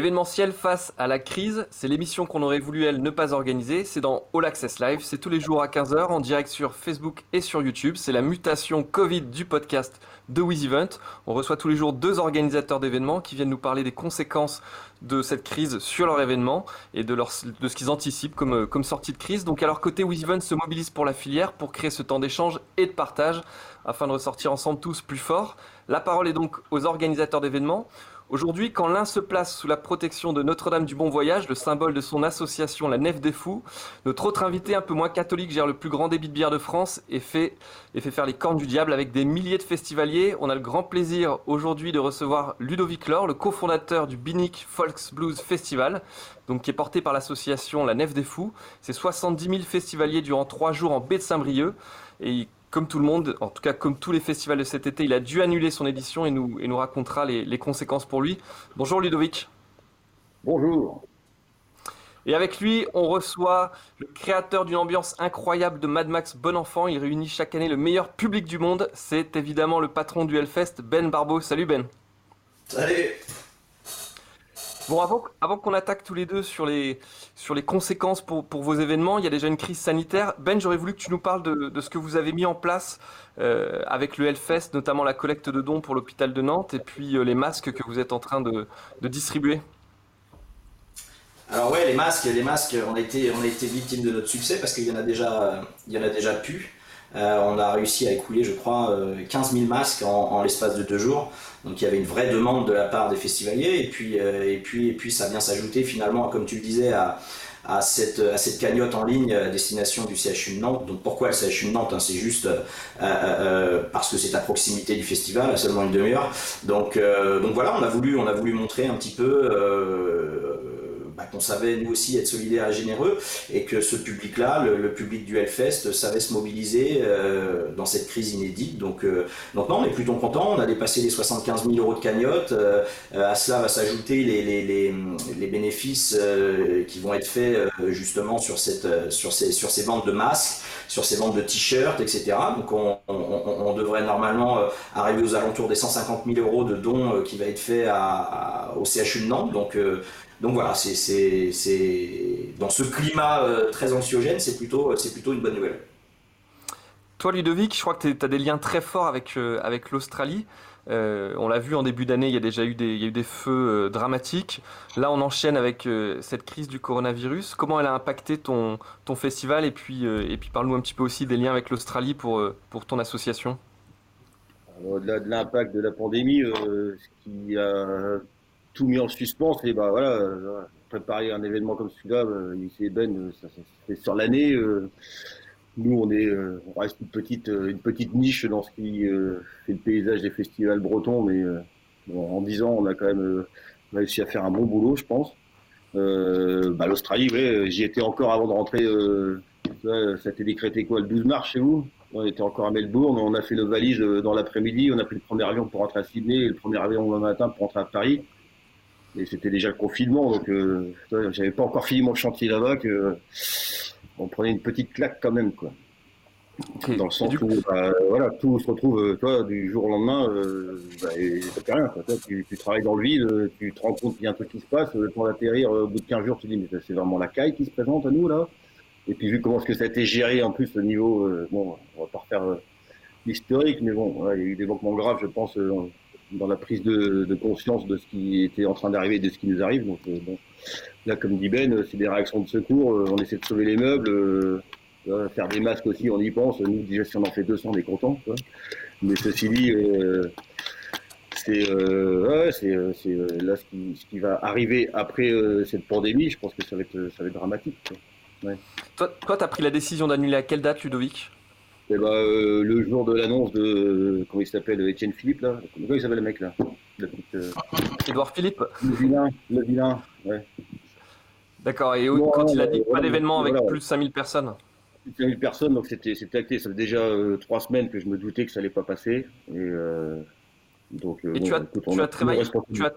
L'événementiel face à la crise, c'est l'émission qu'on aurait voulu, elle, ne pas organiser. C'est dans All Access Live. C'est tous les jours à 15h en direct sur Facebook et sur YouTube. C'est la mutation Covid du podcast de WizEvent. On reçoit tous les jours deux organisateurs d'événements qui viennent nous parler des conséquences de cette crise sur leur événement et de, ce qu'ils anticipent comme, comme sortie de crise. Donc à leur côté, WizEvent se mobilise pour la filière pour créer ce temps d'échange et de partage afin de ressortir ensemble tous plus forts. La parole est donc aux organisateurs d'événements. Aujourd'hui, quand l'un se place sous la protection de Notre-Dame du Bon Voyage, le symbole de son association La Nef des Fous, notre autre invité, un peu moins catholique, gère le plus grand débit de bière de France et fait, faire les cornes du diable avec des milliers de festivaliers. On a le grand plaisir aujourd'hui de recevoir Ludovic Laure, le cofondateur du Binic Folks Blues Festival, donc qui est porté par l'association La Nef des Fous. C'est 70 000 festivaliers durant trois jours en baie de Saint-Brieuc et comme tout le monde, en tout cas comme tous les festivals de cet été, il a dû annuler son édition et nous, et nous racontera les, les conséquences pour lui. Bonjour Ludovic. Bonjour. Et avec lui, on reçoit le créateur d'une ambiance incroyable de Mad Max Bon Enfant. Il réunit chaque année le meilleur public du monde. C'est évidemment le patron du Hellfest, Ben Barbeau. Salut Ben. Salut. Bon, avant, qu'on attaque tous les deux sur les, conséquences pour, vos événements, il y a déjà une crise sanitaire. Ben, j'aurais voulu que tu nous parles de, ce que vous avez mis en place euh, avec le Hellfest, notamment la collecte de dons pour l'hôpital de Nantes et puis euh, les masques que vous êtes en train de, distribuer. Alors ouais, les masques, les masques, on a été, on victime de notre succès parce qu'il y en a déjà, il y en a déjà plus. Euh, on a réussi à écouler, je crois, 15 000 masques en l'espace de deux jours. Donc il y avait une vraie demande de la part des festivaliers et puis, euh, et puis, et puis ça vient s'ajouter finalement, comme tu le disais, à, cette, à cette cagnotte en ligne à destination du CHU de Nantes. Donc pourquoi le CHU de Nantes hein, C'est juste euh, euh, parce que c'est à proximité du festival, à seulement une demi-heure. Donc, euh, donc voilà, on a voulu, on a voulu montrer un petit peu qu'on savait nous aussi être solidaires et généreux et que ce public-là, le, public du Hellfest, savait se mobiliser euh, dans cette crise inédite. Donc, euh, donc non, on est plutôt content. On a dépassé les 75 000 euros de cagnotte. Euh, à cela va s'ajouter les, bénéfices qui vont être faits justement sur, ces, ventes de masques, sur ces ventes de t-shirts, etc. Donc on, on, on, devrait normalement arriver aux alentours des 150 000 euros de dons qui va être fait au CHU de Nantes. Donc donc voilà, c'est dans ce climat euh, très anxiogène, c'est plutôt, plutôt une bonne nouvelle. Toi, Ludovic, je crois que tu as des liens très forts avec, euh, avec l'Australie. Euh, on l'a vu en début d'année, il y a déjà eu des, il y a eu des feux euh, dramatiques. Là, on enchaîne avec euh, cette crise du coronavirus. Comment elle a impacté ton, ton festival? Et puis, euh, et puis parle-nous un petit peu aussi des liens avec l'Australie pour, pour ton association. Au-delà de l'impact de la pandémie, ce qui a tout mis en suspens, et bah voilà, préparer un événement comme celui-là, ici Ben, ça, ça fait sur l'année. Nous, on est, on reste une petite, une petite niche dans ce qui fait le paysage des festivals bretons, mais bon, en 10 ans, on a quand même réussi à faire un bon boulot, je pense. Euh, bah, L'Australie, ouais, j'y étais encore avant de rentrer. Euh, ça a été décrété quoi, le 12 mars chez vous? On était encore à Melbourne, on a fait nos valises dans l'après-midi, on a pris le premier avion pour rentrer à Sydney et le premier avion le matin pour rentrer à Paris. Et c'était déjà le confinement, donc euh, j'avais pas encore fini mon chantier là-bas que on prenait une petite claque quand même, quoi. Dans le sens où bah, voilà, tout se retrouve, toi, du jour au lendemain, euh, bah, t'as rien. Quoi. Toi, tu, tu, travailles dans le vide, tu te rends compte qu'il y a un truc qui se passe, le temps d'atterrir, au bout de 15 jours, tu te dis, mais c'est vraiment la caille qui se présente à nous, là. Et puis, vu comment est-ce que ça a été géré, en plus, au niveau, euh, bon, on va pas refaire euh, l'historique, mais bon, voilà, il y a eu des manquements graves, je pense, euh, dans la prise de, conscience de ce qui était en train d'arriver et de ce qui nous arrive. Donc, euh, bon, là, comme dit Ben, c'est des réactions de secours, on essaie de sauver les meubles, euh, faire des masques aussi, on y pense. Nous, déjà, si on en fait 200, on est content. Quoi. Mais ceci dit, euh, c'est euh, ouais, euh, là ce qui, ce qui, va arriver après cette pandémie. Je pense que ça va être, ça va être dramatique. Ouais. Toi, toi, tu as pris la décision d'annuler à quelle date, Ludovic? Eh ben, euh, le jour de l'annonce de comment il s'appelle Étienne Philippe là comment il s'appelle le mec là? Édouard Philippe le vilain le vilain ouais d'accord et bon, quand il a dit pas d'événement avec voilà. plus de 5000 personnes 000 personnes, donc c'était acté. Ça fait déjà euh, trois semaines que je me doutais que ça allait pas passer. Et, euh, donc, et bon, tu, as, écoute, tu, as travaillé, tu, as,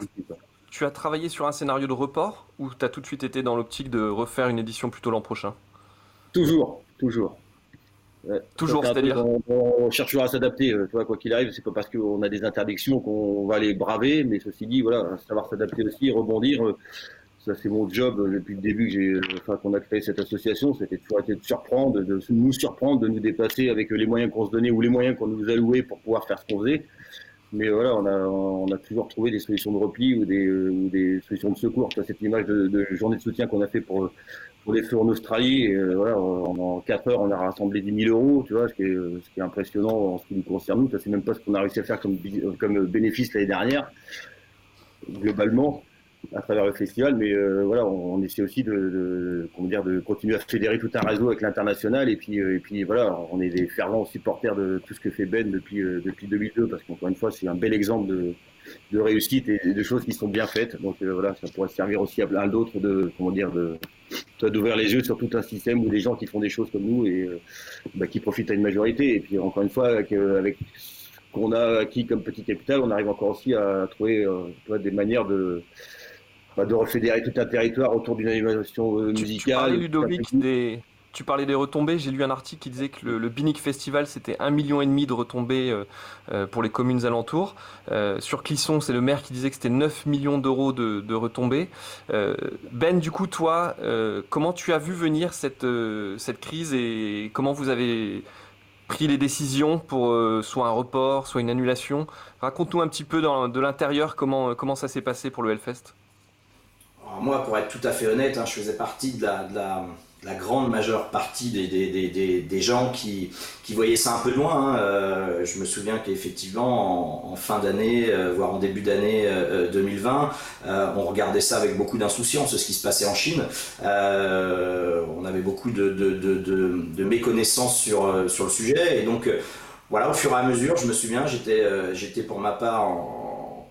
tu as travaillé sur un scénario de report ou tu as tout de suite été dans l'optique de refaire une édition plutôt l'an prochain? Toujours, toujours. Toujours, c'est-à-dire on, cherche toujours à s'adapter. tu vois, quoi qu'il arrive, c'est pas parce qu'on a des interdictions qu'on va les braver, mais ceci dit, voilà, savoir s'adapter aussi, rebondir. Ça, c'est mon job depuis le début que j'ai, enfin, qu'on a créé cette association. C'était toujours été de surprendre, de nous surprendre, de nous dépasser avec les moyens qu'on se donnait ou les moyens qu'on nous allouait pour pouvoir faire ce qu'on faisait. Mais voilà, on a, on a toujours trouvé des solutions de repli ou des, ou des solutions de secours. Cette image de, journée de soutien qu'on a fait pour, pour les feux en Australie, euh, voilà, en, 4 heures, on a rassemblé 10 000 euros, tu vois, ce qui est, ce qui est impressionnant en ce qui nous concerne. Nous, ça, c'est même pas ce qu'on a réussi à faire comme, comme bénéfice l'année dernière, globalement à travers le festival, mais euh, voilà, on, essaie aussi de, de, comment dire, de continuer à fédérer tout un réseau avec l'international, et puis, euh, et puis voilà, on est des fervents supporters de tout ce que fait Ben depuis, euh, depuis 2002, parce qu'encore une fois, c'est un bel exemple de, de réussite et de choses qui sont bien faites. Donc voilà, ça pourrait servir aussi à plein d'autres de, comment dire, de, d'ouvrir les yeux sur tout un système où des gens qui font des choses comme nous et bah, qui profitent à une majorité. Et puis encore une fois, avec, avec ce qu'on a acquis comme petit capital, on arrive encore aussi à trouver des manières de bah, de refédérer tout un territoire autour d'une animation euh, musicale. Tu, parlais, Ludovic, des, tu parlais des retombées. J'ai lu un article qui disait que le, le Binic Festival, c'était un million et demi de retombées euh, euh, pour les communes alentours. sur Clisson, c'est le maire qui disait que c'était 9 millions d'euros de, de, retombées. ben, du coup, toi, comment tu as vu venir cette, cette crise et comment vous avez pris les décisions pour soit un report, soit une annulation? Raconte-nous un petit peu dans, de l'intérieur comment, comment ça s'est passé pour le Hellfest moi, pour être tout à fait honnête, hein, je faisais partie de la, grande majeure partie des, gens qui, voyaient ça un peu de loin. Hein. Euh, je me souviens qu'effectivement, en, fin d'année, euh, voire en début d'année 2020, euh, on regardait ça avec beaucoup d'insouciance, ce qui se passait en Chine. on avait beaucoup de, méconnaissances sur, le sujet. Et donc, voilà, au fur et à mesure, je me souviens, j'étais pour ma part en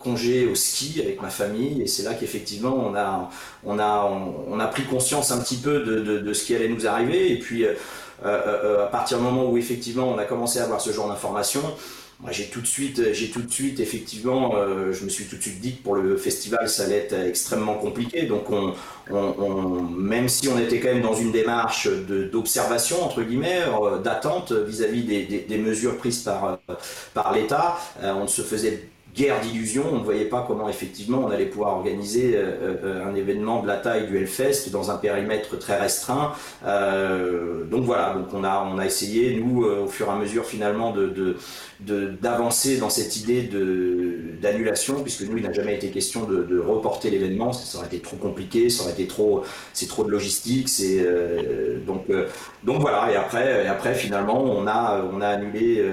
congé au ski avec ma famille et c'est là qu'effectivement on a, on, a, on, a pris conscience un petit peu de, de, ce qui allait nous arriver et puis euh, euh, euh, à partir du moment où effectivement on a commencé à avoir ce genre d'informations, j'ai tout de suite, j'ai tout de suite effectivement, je me suis tout de suite dit que pour le festival ça allait être extrêmement compliqué. Donc on, même si on était quand même dans une démarche d'observation entre guillemets, d'attente vis-à-vis des, des, mesures prises par par l'État, on se faisait guerre d'illusions. On ne voyait pas comment effectivement on allait pouvoir organiser euh, euh, un événement de la taille du Hellfest dans un périmètre très restreint. Euh, donc voilà, donc on a on a essayé nous au fur et à mesure finalement de d'avancer dans cette idée de d'annulation puisque nous il n'a jamais été question de, reporter l'événement ça aurait été trop compliqué ça aurait été trop c'est trop de logistique c'est donc donc voilà et après après finalement on a on a annulé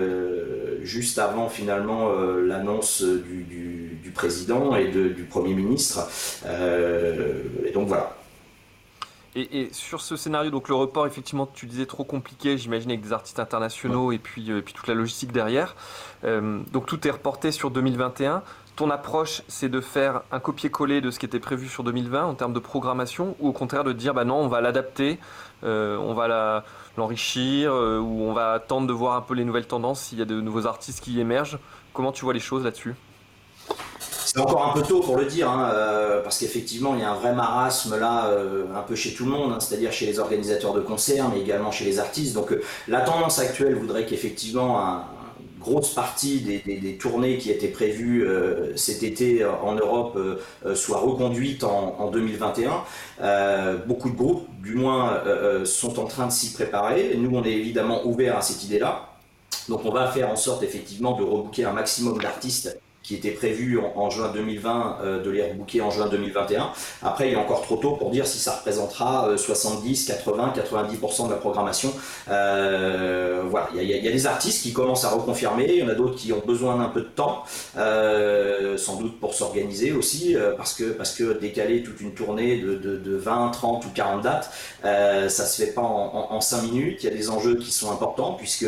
juste avant finalement euh, l'annonce du, président et du Premier ministre. Euh, et donc voilà. Et, sur ce scénario, donc le report, effectivement, tu disais trop compliqué, j'imagine, avec des artistes internationaux et, puis, euh, puis toute la logistique derrière. donc tout est reporté sur 2021. Ton approche, c'est de faire un copier-coller de ce qui était prévu sur 2020 en termes de programmation, ou au contraire de dire, bah non, on va l'adapter, on va la, l'enrichir, euh, ou on va attendre de voir un peu les nouvelles tendances, s'il y a de nouveaux artistes qui émergent Comment tu vois les choses là-dessus? C'est encore un peu tôt pour le dire, hein, euh, parce qu'effectivement, il y a un vrai marasme là, euh, un peu chez tout le monde, hein, c'est-à-dire chez les organisateurs de concerts, mais également chez les artistes. Donc la tendance actuelle voudrait qu'effectivement grosse partie des, tournées qui étaient prévues euh, cet été euh, en Europe euh, soient reconduites en, 2021. beaucoup de groupes, du moins, sont en train de s'y préparer. Nous, on est évidemment ouverts à cette idée-là. Donc, on va faire en sorte effectivement de rebooker un maximum d'artistes qui était prévu en, juin 2020 euh, de les rebooker en juin 2021. Après, il est encore trop tôt pour dire si ça représentera 70, 80, 90% de la programmation. Euh, voilà, il y, a des artistes qui commencent à reconfirmer, il y en a d'autres qui ont besoin d'un peu de temps, euh, sans doute pour s'organiser aussi, parce que parce que décaler toute une tournée de, de, 20, 30 ou 40 dates, ça se fait pas en, en, 5 minutes. Il y a des enjeux qui sont importants puisque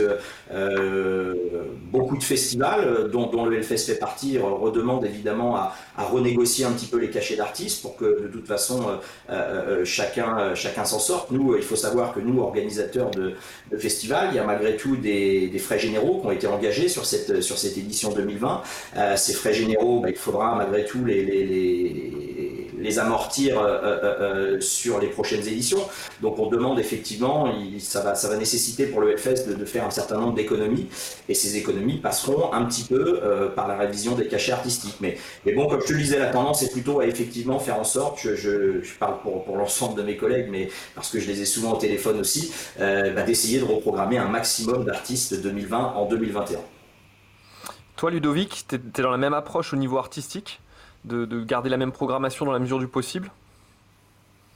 beaucoup de festivals, dont, dont le Hellfest fait partie, redemande évidemment à, renégocier un petit peu les cachets d'artistes pour que de toute façon euh, euh, euh, chacun, chacun s'en sorte. Nous, il faut savoir que nous, organisateurs de, festivals, il y a malgré tout des, frais généraux qui ont été engagés sur cette, sur cette édition 2020. ces frais généraux, bah, il faudra malgré tout les les amortir sur les prochaines éditions. Donc on demande effectivement, ça, va, nécessiter pour le Hellfest de, faire un certain nombre d'économies, et ces économies passeront un petit peu par la révision des cachets artistiques. Mais, bon, comme je te le disais, la tendance est plutôt à effectivement faire en sorte, je, parle pour, pour l'ensemble de mes collègues, mais parce que je les ai souvent au téléphone aussi, bah, d'essayer de reprogrammer un maximum d'artistes 2020 en 2021. Toi, Ludovic, tu es, dans la même approche au niveau artistique, de, garder la même programmation dans la mesure du possible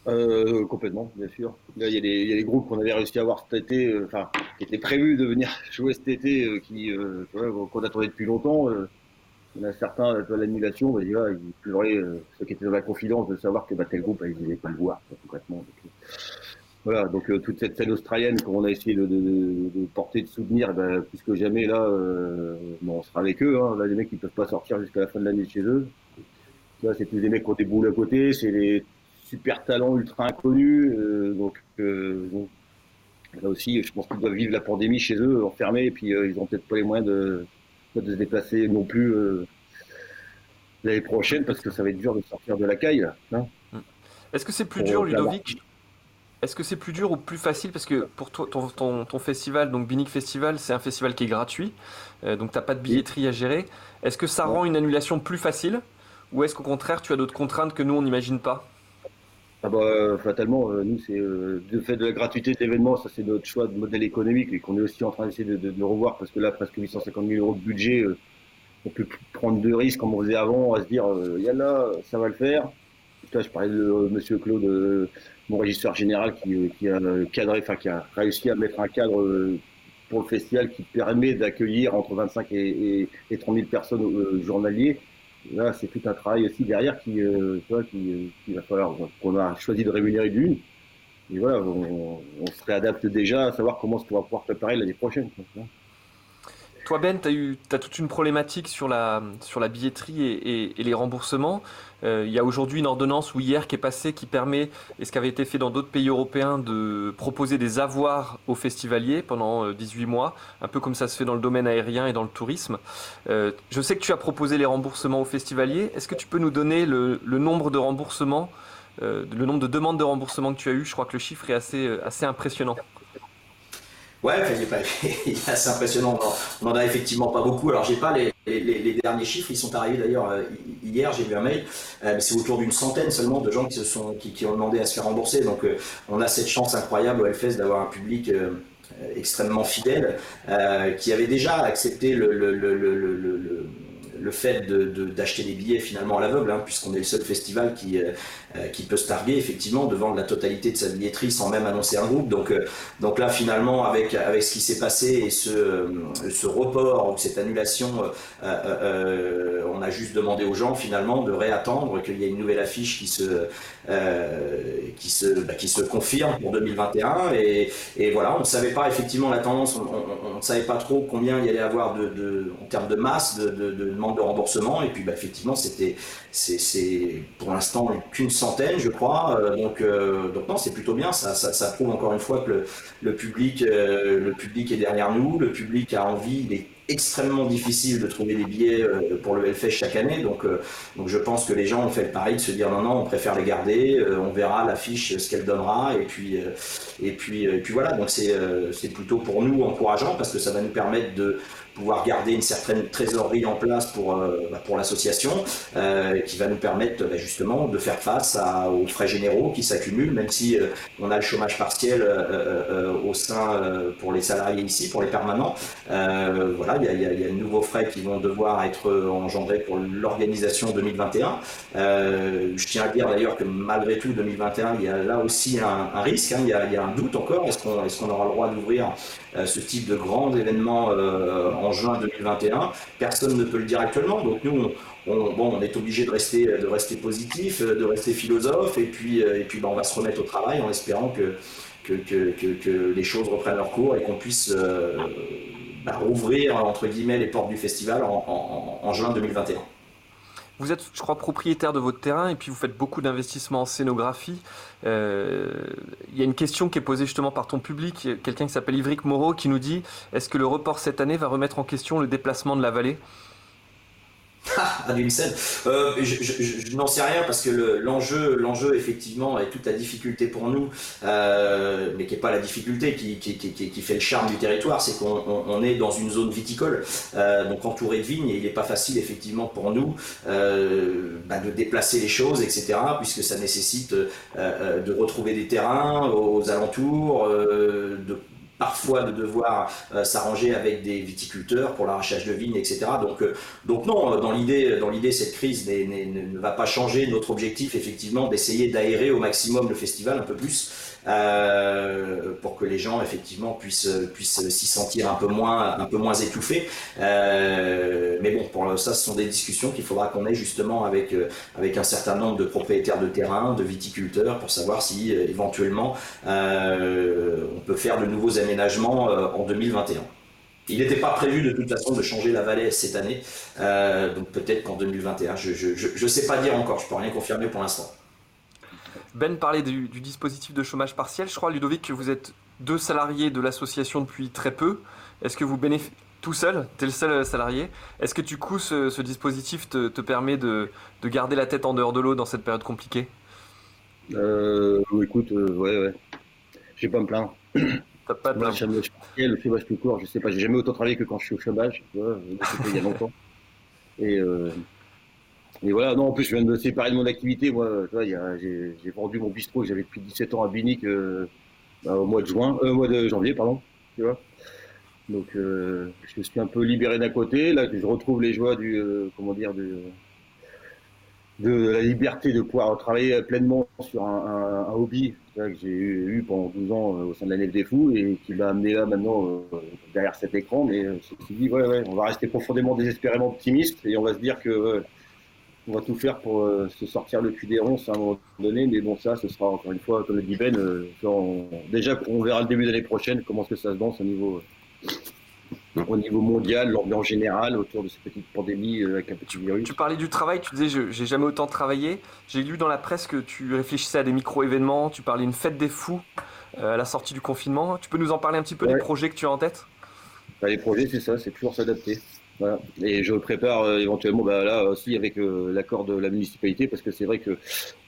euh, complètement, bien sûr. il y, a des groupes qu'on avait réussi à voir cet été, euh, enfin, qui étaient prévus de venir jouer cet été, euh, qui, qu'on attendait depuis longtemps. il y en a certains, à l'annulation, bah, ils pleuraient, ceux qui étaient dans la confidence de savoir que bah, tel groupe, ils n'allaient pas le voir, concrètement. Voilà, donc euh, toute cette scène australienne qu'on a essayé de, porter de soutenir, ben, plus que jamais là, euh, on sera avec eux. Hein. Là, les mecs qui peuvent pas sortir jusqu'à la fin de l'année chez eux. C'est tous des mecs qui ont des boules à côté, c'est des super talents ultra inconnus. Euh, donc, euh, donc, là aussi, je pense qu'ils doivent vivre la pandémie chez eux, enfermés, et puis ils ont peut-être pas les moyens de, de se déplacer non plus l'année prochaine parce que ça va être dur de sortir de la caille. Hein. Est-ce que c'est plus dur, Ludovic est-ce que c'est plus dur ou plus facile? Parce que pour toi, ton, festival, donc Binic Festival, c'est un festival qui est gratuit, euh, donc tu n'as pas de billetterie à gérer. Est-ce que ça rend une annulation plus facile? Ou est-ce qu'au contraire, tu as d'autres contraintes que nous, on n'imagine pas? Ah bah, euh, fatalement, euh, nous, c'est le fait de la gratuité de l'événement, ça c'est notre choix de modèle économique et qu'on est aussi en train d'essayer de, revoir parce que là, presque 850 000 euros de budget, on peut prendre de risques comme on faisait avant, à se dire, là, ça va le faire. Là, je parlais de monsieur Claude mon régisseur général qui, a cadré, enfin qui a réussi à mettre un cadre euh, pour le festival qui permet d'accueillir entre 25 et, et, 30 000 personnes euh, journaliers. Là, c'est tout un travail aussi derrière qui, euh, qui, qui va falloir qu'on a choisi de rémunérer d'une. Et voilà, on, on, se réadapte déjà à savoir comment on va pouvoir préparer l'année prochaine. Toi Ben, tu as, as toute une problématique sur la, sur la billetterie et, et, les remboursements. Euh, il y a aujourd'hui une ordonnance ou hier qui est passée qui permet, et ce qui avait été fait dans d'autres pays européens, de proposer des avoirs aux festivaliers pendant 18 euh, mois, un peu comme ça se fait dans le domaine aérien et dans le tourisme. Euh, je sais que tu as proposé les remboursements aux festivaliers. Est-ce que tu peux nous donner le, le nombre de remboursements, le nombre de demandes de remboursement que tu as eu Je crois que le chiffre est assez, assez impressionnant. Ouais, il assez impressionnant. On n'en a effectivement pas beaucoup. Alors, j'ai pas les, derniers chiffres. Ils sont arrivés d'ailleurs euh, hier. J'ai vu un mail. Euh, c'est autour d'une centaine seulement de gens qui, se sont, qui, ont demandé à se faire rembourser. Donc, euh, on a cette chance incroyable au Hellfest d'avoir un public extrêmement fidèle qui avait déjà accepté le fait d'acheter de, des billets finalement à l'aveugle, hein, puisqu'on est le seul festival qui, euh, euh, qui peut se targuer effectivement de vendre la totalité de sa billetterie sans même annoncer un groupe. Donc, euh, donc là finalement avec, avec ce qui s'est passé et ce, ce report ou cette annulation, on a juste demandé aux gens finalement de réattendre qu'il y ait une nouvelle affiche qui se, qui se, bah, qui se confirme pour 2021. Et, et voilà, on ne savait pas effectivement la tendance, on ne savait pas trop combien il y allait avoir de, de en termes de masse de, de, de de remboursement. Et puis, bah, effectivement, c'était, c'est, pour l'instant qu'une centaine, je crois. Euh, donc, euh, donc non, c'est plutôt bien. Ça, ça, prouve encore une fois que le, le public, euh, le public est derrière nous. Le public a envie. Il est extrêmement difficile de trouver des billets pour le Hellfest chaque année. Donc, donc, je pense que les gens ont fait le pari de se dire non, non, on préfère les garder. on verra l'affiche, ce qu'elle donnera. Et puis, et puis, et puis voilà. Donc, c'est plutôt pour nous encourageant parce que ça va nous permettre de pouvoir garder une certaine trésorerie en place pour, euh, bah, pour l'association, euh, qui va nous permettre bah, justement de faire face à, aux frais généraux qui s'accumulent, même si euh, on a le chômage partiel au sein pour les salariés ici, pour les permanents. voilà, il y, y, y a, de nouveaux frais qui vont devoir être engendrés pour l'organisation 2021. je tiens à dire d'ailleurs que malgré tout, 2021, il y a là aussi un, un risque, hein, il, y a, il, y a, un doute encore. Est-ce qu'on est qu'on aura le droit d'ouvrir ce type de grand événement en juin 2021. Personne ne peut le dire actuellement. Donc nous, on, est obligé de rester, de rester positif, de rester philosophe, et puis, euh, et puis ben, on va se remettre au travail en espérant que, les choses reprennent leur cours et qu'on puisse euh, ben, rouvrir entre guillemets les portes du festival en, en juin 2021. Vous êtes, je crois, propriétaire de votre terrain et puis vous faites beaucoup d'investissements en scénographie. Euh, il y a une question qui est posée justement par ton public, quelqu'un qui s'appelle Ivric Moreau qui nous dit est-ce que le report cette année va remettre en question le déplacement de la vallée? à l'UNSEN euh, Je, n'en sais rien parce que l'enjeu, l'enjeu effectivement, est toute la difficulté pour nous, euh, mais qui n'est pas la difficulté qui, qui, qui, qui, fait le charme du territoire, c'est qu'on est dans une zone viticole, euh, donc entouré de vignes, et il n'est pas facile effectivement pour nous euh, bah, de déplacer les choses, etc., puisque ça nécessite euh, de retrouver des terrains aux alentours, de parfois de devoir euh, s'arranger avec des viticulteurs pour l'arrachage de vignes, etc. Donc, euh, donc non, dans l'idée, dans l'idée, cette crise ne va pas changer notre objectif, effectivement, d'essayer d'aérer au maximum le festival un peu plus. Euh, pour que les gens effectivement puissent puissent s'y sentir un peu moins un peu moins étouffés. Euh, mais bon, pour ça, ce sont des discussions qu'il faudra qu'on ait justement avec euh, avec un certain nombre de propriétaires de terrain, de viticulteurs, pour savoir si éventuellement on peut faire de nouveaux aménagements en 2021. Il n'était pas prévu de toute façon de changer la vallée cette année, donc peut-être qu'en 2021. Je ne sais pas dire encore, je peux rien confirmer pour l'instant. Ben parlait du, dispositif de chômage partiel. Je crois, Ludovic, que vous êtes deux salariés de l'association depuis très peu. Est-ce que vous bénéficiez tout seul Tu es le seul salarié. Est-ce que du coup, ce, dispositif te, permet de, garder la tête en dehors de l'eau dans cette période compliquée? Euh, Écoute, euh, ouais, ouais. Je vais pas me plaindre. T'as pas de le chômage plus court, je sais pas. J'ai jamais autant travaillé que quand je suis au chômage. il y a longtemps. Et. Euh, et voilà, non, en plus, je viens de me séparer de mon activité. Moi, j'ai vendu mon bistrot que j'avais depuis 17 ans à Binic euh, bah, au mois de juin, euh, mois de janvier, pardon. Tu vois Donc, euh, je me suis un peu libéré d'un côté. Là, je retrouve les joies du, comment dire, de la liberté de pouvoir travailler pleinement sur un, hobby que j'ai eu, pendant 12 ans au sein de la Nef des Fous et qui m'a amené là maintenant derrière cet écran. Mais je me suis dit, ouais, ouais, on va rester profondément désespérément optimiste et on va se dire que on va tout faire pour euh, se sortir le cul des ronces à un moment donné, mais bon, ça, ce sera encore une fois, comme le dit Ben, euh, déjà, on verra le début de l'année prochaine comment que ça se danse au niveau, euh, au niveau mondial, l'ambiance générale autour de cette petite pandémie avec un petit virus. Tu parlais du travail, tu disais, j'ai jamais autant travaillé. J'ai lu dans la presse que tu réfléchissais à des micro-événements, tu parlais d'une fête des fous à la sortie du confinement. Tu peux nous en parler un petit peu des projets que tu as en tête? Bah, Les projets, c'est ça, c'est toujours s'adapter. Voilà. Et je prépare euh, éventuellement bah, là aussi avec euh, l'accord de la municipalité parce que c'est vrai que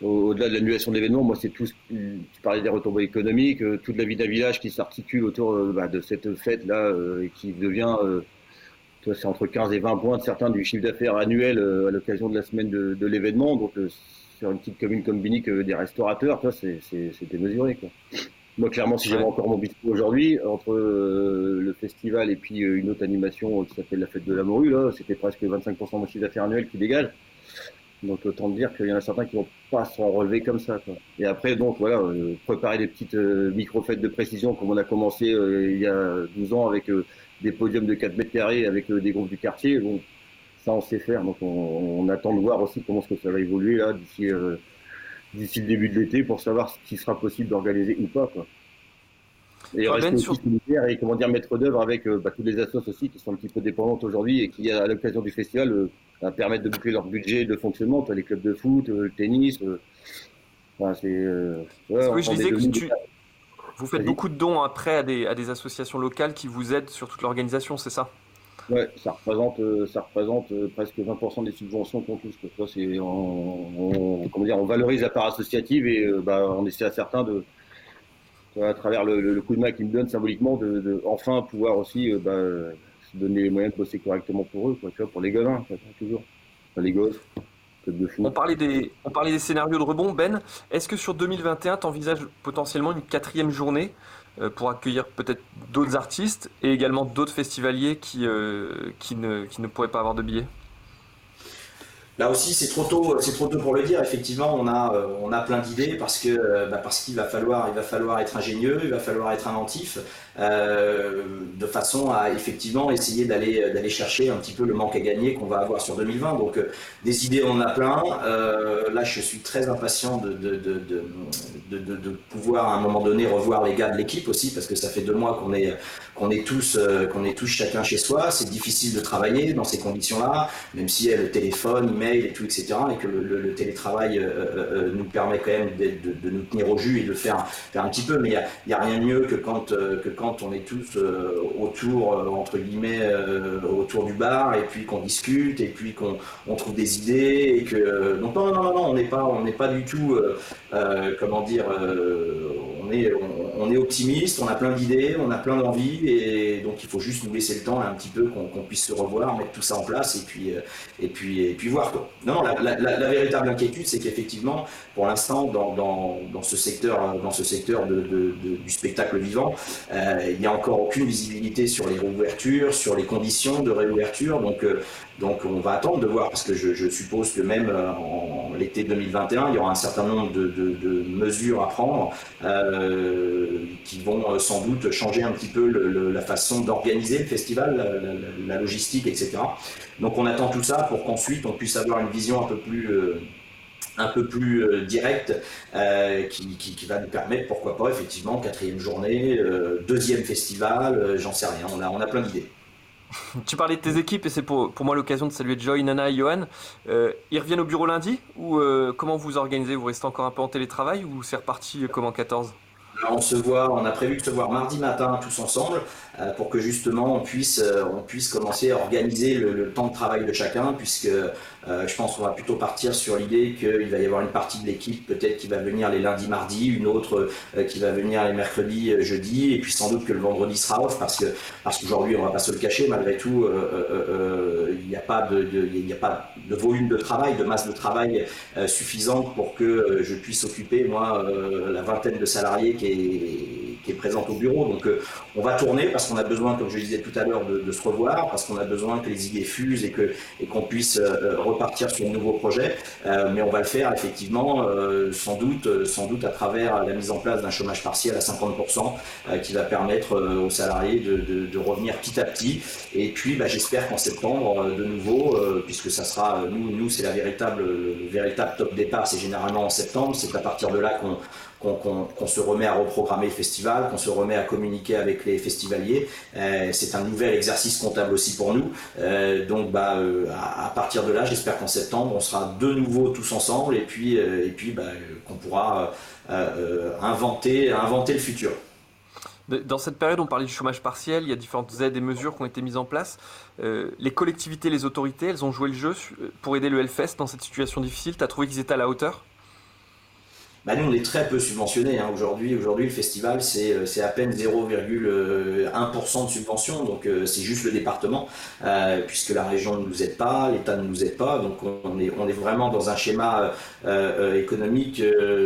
au-delà de l'annulation de l'événement, moi c'est tout. Tu parlais des retombées économiques, euh, toute la vie d'un village qui s'articule autour bah, de cette fête là et qui devient c'est entre 15 et 20 points de certains du chiffre d'affaires annuel à l'occasion de la semaine de, de l'événement. Donc sur une petite commune comme Binic, des restaurateurs, c'est démesuré quoi. Moi, clairement, si j'avais encore mon bistrot aujourd'hui, entre euh, le festival et puis euh, une autre animation qui s'appelle la fête de la morue, là, c'était presque 25% de mon chiffre d'affaires annuel qui dégage. Donc autant dire qu'il y en a certains qui vont pas s'en relever comme ça. Quoi. Et après, donc voilà, euh, préparer des petites micro-fêtes de précision comme on a commencé il y a 12 ans avec des podiums de 4 mètres carrés avec des groupes du quartier. Bon, ça on sait faire. Donc on, on attend de voir aussi comment ce que ça va évoluer là d'ici d'ici le début de l'été pour savoir ce qui sera possible d'organiser ou pas. Quoi. Et rester aussi sur... et comment dire maître d'œuvre avec euh, bah, tous les assos aussi qui sont un petit peu dépendantes aujourd'hui et qui à l'occasion du festival euh, permettent de boucler leur budget de fonctionnement, les clubs de foot, euh, le tennis. Enfin, c'est. oui, je disais que tu... vous faites beaucoup de dons après à des, à des associations locales qui vous aident sur toute l'organisation, c'est ça? Ouais, ça représente, euh, ça représente euh, presque 20% des subventions qu'on touche. c'est, on, comment dire, on valorise la part associative et euh, bah, on essaie à certains de, à travers le, coup de main qu'ils me donnent symboliquement, de, enfin pouvoir aussi bah, se donner les moyens de bosser correctement pour eux, quoi, tu vois, pour les gamins, toujours, les gosses. On parlait, des, on parlait des scénarios de rebond. Ben, est-ce que sur 2021, tu envisages potentiellement une quatrième journée pour accueillir peut-être d'autres artistes et également d'autres festivaliers qui, euh, ne pourraient pas avoir de billets Là aussi, c'est trop tôt, c'est trop tôt pour le dire. Effectivement, on a, euh, plein d'idées parce que, bah, parce qu'il va falloir, être ingénieux, il va falloir être inventif. Euh, de façon à effectivement essayer d'aller chercher un petit peu le manque à gagner qu'on va avoir sur 2020. Donc euh, des idées on en a plein. Euh, là je suis très impatient de, pouvoir à un moment donné revoir les gars de l'équipe aussi parce que ça fait deux mois qu'on est qu'on est tous qu'on est tous chacun chez soi. C'est difficile de travailler dans ces conditions-là, même si le téléphone, email et tout, etc. Et que le, télétravail nous permet quand même de, de, nous tenir au jus et de faire, faire un petit peu. Mais il n'y a, rien de mieux que quand, que quand on est tous autour, entre guillemets, autour du bar et puis qu'on discute et puis qu'on on trouve des idées et que donc non non non, non on n'est pas on pas du tout comment dire on est on, est optimiste, on a plein d'idées, on a plein d'envies, et donc il faut juste nous laisser le temps un petit peu qu'on puisse se revoir, mettre tout ça en place, et puis, euh, et puis, et puis voir. Quoi. Non, la, véritable inquiétude, c'est qu'effectivement, pour l'instant, dans, dans, dans, ce secteur, dans ce secteur de, du spectacle vivant, euh, il n'y a encore aucune visibilité sur les réouvertures, sur les conditions de réouverture. Donc, euh, donc on va attendre de voir, parce que je, suppose que même euh, en l'été 2021, il y aura un certain nombre de, mesures à prendre euh, qui vont euh, sans doute changer un petit peu la façon d'organiser le festival, la, logistique, etc. Donc on attend tout ça pour qu'ensuite on puisse avoir une vision un peu plus... directe qui, va nous permettre, pourquoi pas, effectivement, quatrième journée, deuxième festival, j'en sais rien, on a plein d'idées. Tu parlais de tes équipes et c'est pour, pour moi l'occasion de saluer Joy, Nana et Johan. Euh, ils reviennent au bureau lundi ou euh, comment vous organisez? Vous restez encore un peu en télétravail ou c'est reparti comme en 14 on se voit, on a prévu de se voir mardi matin tous ensemble pour que justement on puisse, on puisse commencer à organiser le, temps de travail de chacun puisque je pense qu'on va plutôt partir sur l'idée qu'il va y avoir une partie de l'équipe peut-être qui va venir les lundis, mardis, une autre qui va venir les mercredis, jeudi et puis sans doute que le vendredi sera off parce que parce qu'aujourd'hui on va pas se le cacher malgré tout il n'y a pas de, a pas de volume de travail, de masse de travail suffisante pour que je puisse occuper moi la vingtaine de salariés qui est est présente au bureau. Donc euh, on va tourner parce qu'on a besoin, comme je disais tout à l'heure, de, se revoir, parce qu'on a besoin que les idées fusent et que et qu'on puisse euh, repartir sur un nouveau projet. Euh, mais on va le faire effectivement, sans doute, sans doute à travers la mise en place d'un chômage partiel à 50%, qui va permettre aux salariés de, revenir petit à petit. Et puis, bah, j'espère qu'en septembre, de nouveau, puisque ça sera, nous, nous c'est la véritable, le véritable top départ, c'est généralement en septembre. C'est à partir de là qu'on qu'on se remet à reprogrammer le festival, qu'on se remet à communiquer avec les festivaliers. Euh, c'est un nouvel exercice comptable aussi pour nous. Euh, donc bah, euh, à, partir de là, j'espère qu'en septembre, on sera de nouveau tous ensemble et puis, bah, qu'on pourra inventer, inventer le futur. Dans cette période, on parlait du chômage partiel, il y a différentes aides et mesures qui ont été mises en place. les collectivités, les autorités, elles ont joué le jeu pour aider le Hellfest dans cette situation difficile. Tu as trouvé qu'ils étaient à la hauteur? Bah, nous, on est très peu subventionné. Hein. Aujourd'hui, aujourd'hui, le festival, c'est, euh, à peine 0,1% de subvention. Donc, euh, c'est juste le département, euh, puisque la région ne nous aide pas, l'État ne nous aide pas. Donc, on est, vraiment dans un schéma économique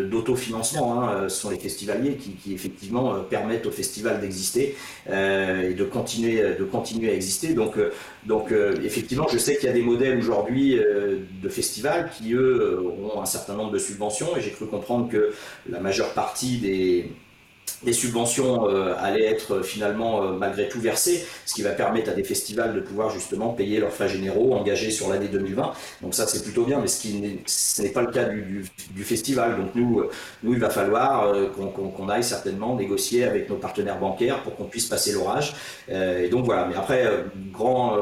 d'autofinancement. Hein. Ce sont les festivaliers qui, effectivement, permettent au festival d'exister et de continuer, de continuer à exister. Donc, donc effectivement, je sais qu'il y a des modèles aujourd'hui de festivals qui, eux, ont un certain nombre de subventions. Et j'ai cru comprendre que la majeure partie des, subventions euh, allaient être finalement euh, malgré tout versées, ce qui va permettre à des festivals de pouvoir justement payer leurs frais généraux engagés sur l'année 2020. Donc ça c'est plutôt bien, mais ce, qui n'est pas le cas du, festival. Donc euh, nous il va falloir qu'on aille certainement négocier avec nos partenaires bancaires pour qu'on puisse passer l'orage. et donc voilà, mais après, grand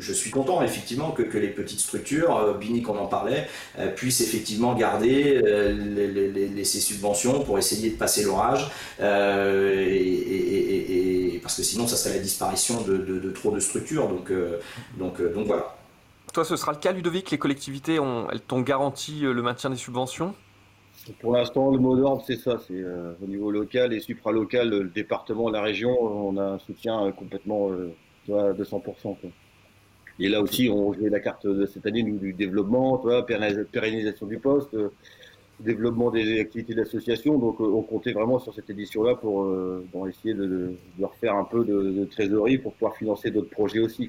je suis content effectivement que, les petites structures, euh, Binic on en parlait, euh, puissent effectivement garder euh, ces subventions pour essayer de passer l'orage, et, parce que sinon ça serait la disparition de, trop de structures. Donc, donc, donc voilà. Toi, ce sera le cas, Ludovic Les collectivités, ont, elles t'ont garanti le maintien des subventions? Pour l'instant, le mot d'ordre, c'est ça. C'est au niveau local et supralocal, le département, la région, on a un soutien complètement à 200%. Quoi. Et là aussi, on jouait la carte de cette année du développement, pérennisation du poste, euh, développement des activités d'association. Donc, euh, on comptait vraiment sur cette édition-là pour, euh, essayer de, refaire un peu de, trésorerie pour pouvoir financer d'autres projets aussi.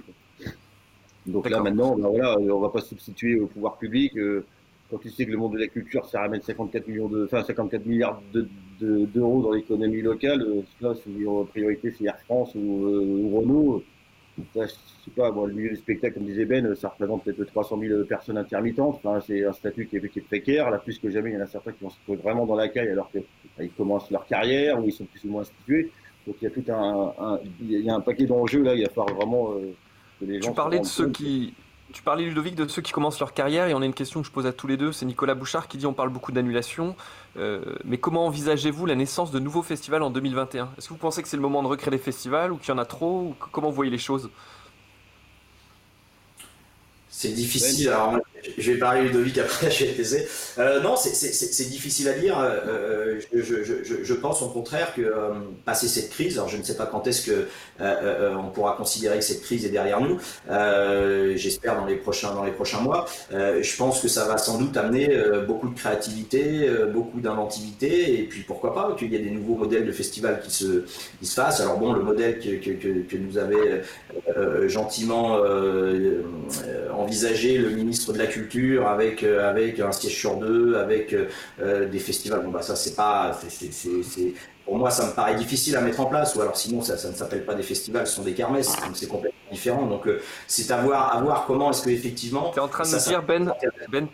Donc là, maintenant, ben voilà, on va pas substituer au pouvoir public. quand tu sais que le monde de la culture, ça ramène 54 millions de, enfin 54 milliards d'euros dans l'économie locale, là, c'est priorité, c'est Air France ou Renault je sais pas, le milieu du spectacle, comme disait Ben, ça représente peut-être 300 000 personnes intermittentes. c'est un statut qui est, précaire. Là, plus que jamais, il y en a certains qui vont se trouver vraiment dans la caille alors qu'ils bah, commencent leur carrière ou ils sont plus ou moins institués. Donc, il y a tout un, il y a un paquet d'enjeux là. Il va falloir vraiment euh, que les gens. Tu parlais de ceux qui, Tu parlais Ludovic de ceux qui commencent leur carrière et on a une question que je pose à tous les deux. C'est Nicolas Bouchard qui dit on parle beaucoup d'annulation. mais comment envisagez-vous la naissance de nouveaux festivals en 2021 Est-ce que vous pensez que c'est le moment de recréer des festivals ou qu'il y en a trop ou comment vous les choses? C'est difficile. Alors, je vais parler Ludovic après, je vais taiser. Euh, non, c'est difficile à dire. Euh, je, je, je, je, pense au contraire que euh, passer cette crise, alors je ne sais pas quand est-ce que euh, euh, on pourra considérer que cette crise est derrière nous. J'espère dans les prochains dans les prochains mois. je pense que ça va sans doute amener beaucoup de créativité, beaucoup d'inventivité, et puis pourquoi pas qu'il y ait des nouveaux modèles de festivals qui se qui se fassent. Alors bon, le modèle que que, que, que nous avait gentiment envisagé le ministre de la Culture avec, euh, avec un siège sur deux, avec euh, euh, des festivals. Bon, bah, ça, c'est pas. c'est pour moi, ça me paraît difficile à mettre en place, ou alors sinon, ça, ça ne s'appelle pas des festivals, ce sont des kermesses, donc c'est complètement différent. Donc, c'est à voir, à voir comment est-ce que effectivement. Tu es en train de me dire, Ben, ben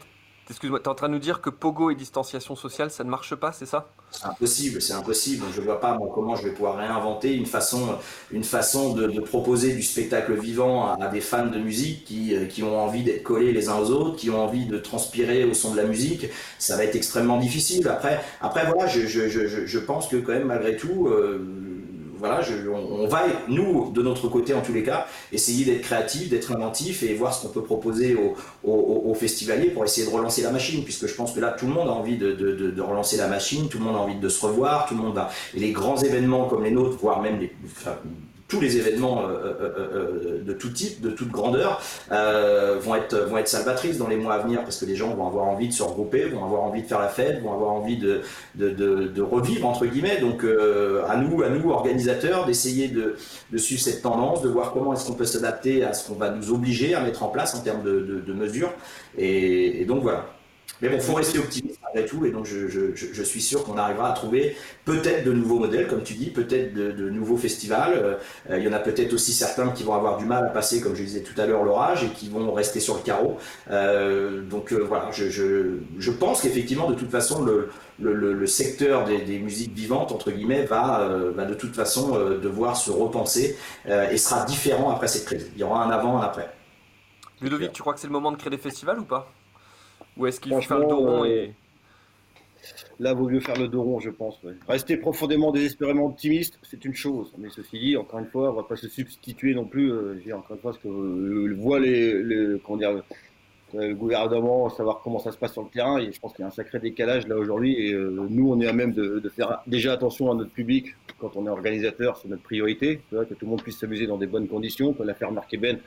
Excuse-moi, tu es en train de nous dire que Pogo et distanciation sociale, ça ne marche pas, c'est ça? C'est impossible, c'est impossible. Je ne vois pas comment je vais pouvoir réinventer une façon, une façon de, proposer du spectacle vivant à, des fans de musique qui, euh, qui ont envie d'être collés les uns aux autres, qui ont envie de transpirer au son de la musique. Ça va être extrêmement difficile. Après, après voilà, je, je, je, je pense que quand même, malgré tout, euh, voilà, on, va, nous, de notre côté en tous les cas, essayer d'être créatif, d'être inventif et voir ce qu'on peut proposer aux, festivaliers pour essayer de relancer la machine, puisque je pense que là, tout le monde a envie de, relancer la machine, tout le monde a envie de se revoir, tout le monde a... Et les grands événements comme les nôtres, voire même les tous les événements euh, euh, euh, de tout type, de toute grandeur, vont être vont salvatrices dans les mois à venir parce que les gens vont avoir envie de se regrouper, vont avoir envie de faire la fête, vont avoir envie de revivre entre guillemets. Donc à nous à nous organisateurs d'essayer de, suivre cette tendance, de voir comment est-ce qu'on peut s'adapter à ce qu'on va nous obliger à mettre en place en termes de, mesures. Et donc voilà. Mais bon, faut rester optimiste après tout, et donc je, suis sûr qu'on arrivera à trouver peut-être de nouveaux modèles, comme tu dis, peut-être de, nouveaux festivals. Euh, il y en a peut-être aussi certains qui vont avoir du mal à passer, comme je disais tout à l'heure, l'orage, et qui vont rester sur le carreau. Euh, donc euh, voilà, je, pense qu'effectivement, de toute façon, le, secteur des, musiques vivantes, entre guillemets, va, euh, va de toute façon devoir se repenser et sera différent après cette crise. Il y aura un avant, un après. Ludovic, tu crois que c'est le moment de créer des festivals ou pas? Ou est-ce qu'il faut faire le dos rond et... Euh, là, vaut mieux faire le dos rond, je pense. Rester profondément désespérément optimiste, c'est une chose. Mais ceci dit, encore une fois, on ne va pas se substituer non plus. Euh, encore une fois, ce que euh, voit les, les comment dire, le gouvernement, savoir comment ça se passe sur le terrain. Et je pense qu'il y a un sacré décalage là aujourd'hui. Et nous, on est à même de, de, faire déjà attention à notre public quand on est organisateur, c'est notre priorité. Que tout le monde puisse s'amuser dans des bonnes conditions. Comme l'a fait remarquer Ben,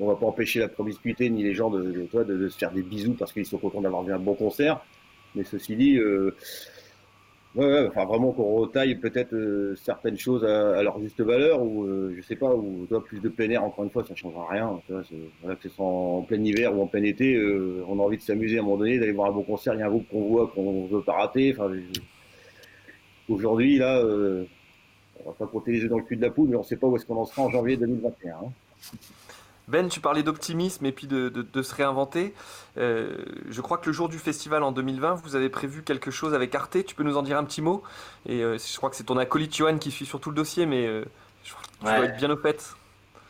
on va pas empêcher la promiscuité ni les gens de, de, se faire des bisous parce qu'ils sont contents d'avoir vu un bon concert. Mais ceci dit, euh, ouais, enfin vraiment qu'on retaille peut-être euh, certaines choses à, leur juste valeur ou euh, je sais pas, ou toi plus de plein air encore une fois, ça changera rien. Que ce soit en plein hiver ou en plein été, euh, on a envie de s'amuser à un moment donné, d'aller voir un bon concert. Il y a un groupe qu'on voit qu'on veut pas rater. Aujourd'hui là, on va pas compter les yeux dans le cul de la poule, mais on sait pas où est-ce qu'on en sera en janvier 2021. Hein. Ben, tu parlais d'optimisme et puis de, se réinventer. Euh, je crois que le jour du festival en 2020, vous avez prévu quelque chose avec Arte. Tu peux nous en dire un petit mot? Et euh, je crois que c'est ton acolyte Johan qui suit sur tout le dossier, mais euh, je tu dois être bien au fait.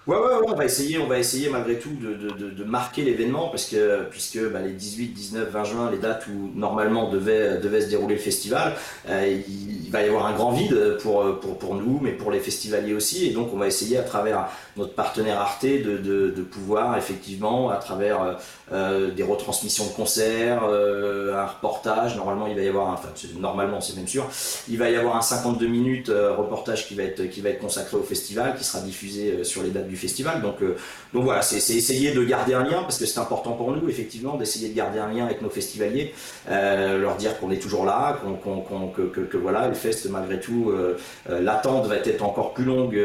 Ouais, ouais, ouais, on va essayer, on va essayer malgré tout de, marquer l'événement parce que puisque bah, les 18, 19, 20 juin, les dates où normalement devait, devait se dérouler le festival, euh, il, va y avoir un grand vide pour, pour, nous, mais pour les festivaliers aussi, et donc on va essayer à travers notre partenaire Arte de, pouvoir effectivement à travers euh, des retransmissions de concerts, euh, un reportage, normalement il va y avoir, enfin normalement c'est même sûr, il va y avoir un 52 minutes reportage qui va être qui va être consacré au festival, qui sera diffusé sur les dates du festival. Donc, euh, donc voilà, c'est essayer de garder un lien, parce que c'est important pour nous, effectivement, d'essayer de garder un lien avec nos festivaliers, euh, leur dire qu'on est toujours là, qu'on que, que, voilà, le fest, malgré tout, euh, l'attente va être encore plus longue,